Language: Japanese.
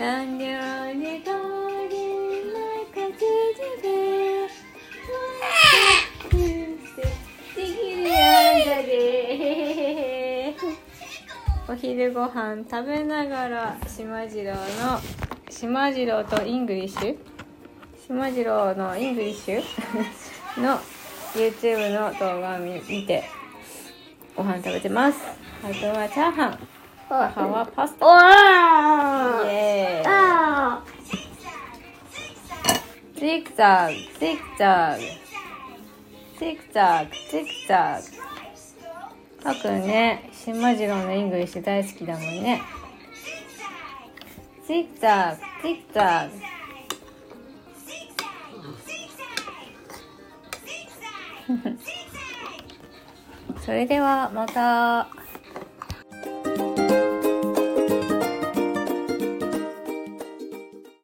なんでなんでかでなんかつでできるやんだでお昼ご飯食べながらしまじろうのしまじろうとイングリッシュしまじろうのイングリッシュの YouTube の動画を見見てご飯食べてます。あとはチャーハン。母はパスタジグザグジグザグジグザグジグザグたくんね島次郎のイングリッシュ大好きだもんね。ジグザグジグザグそれではまた。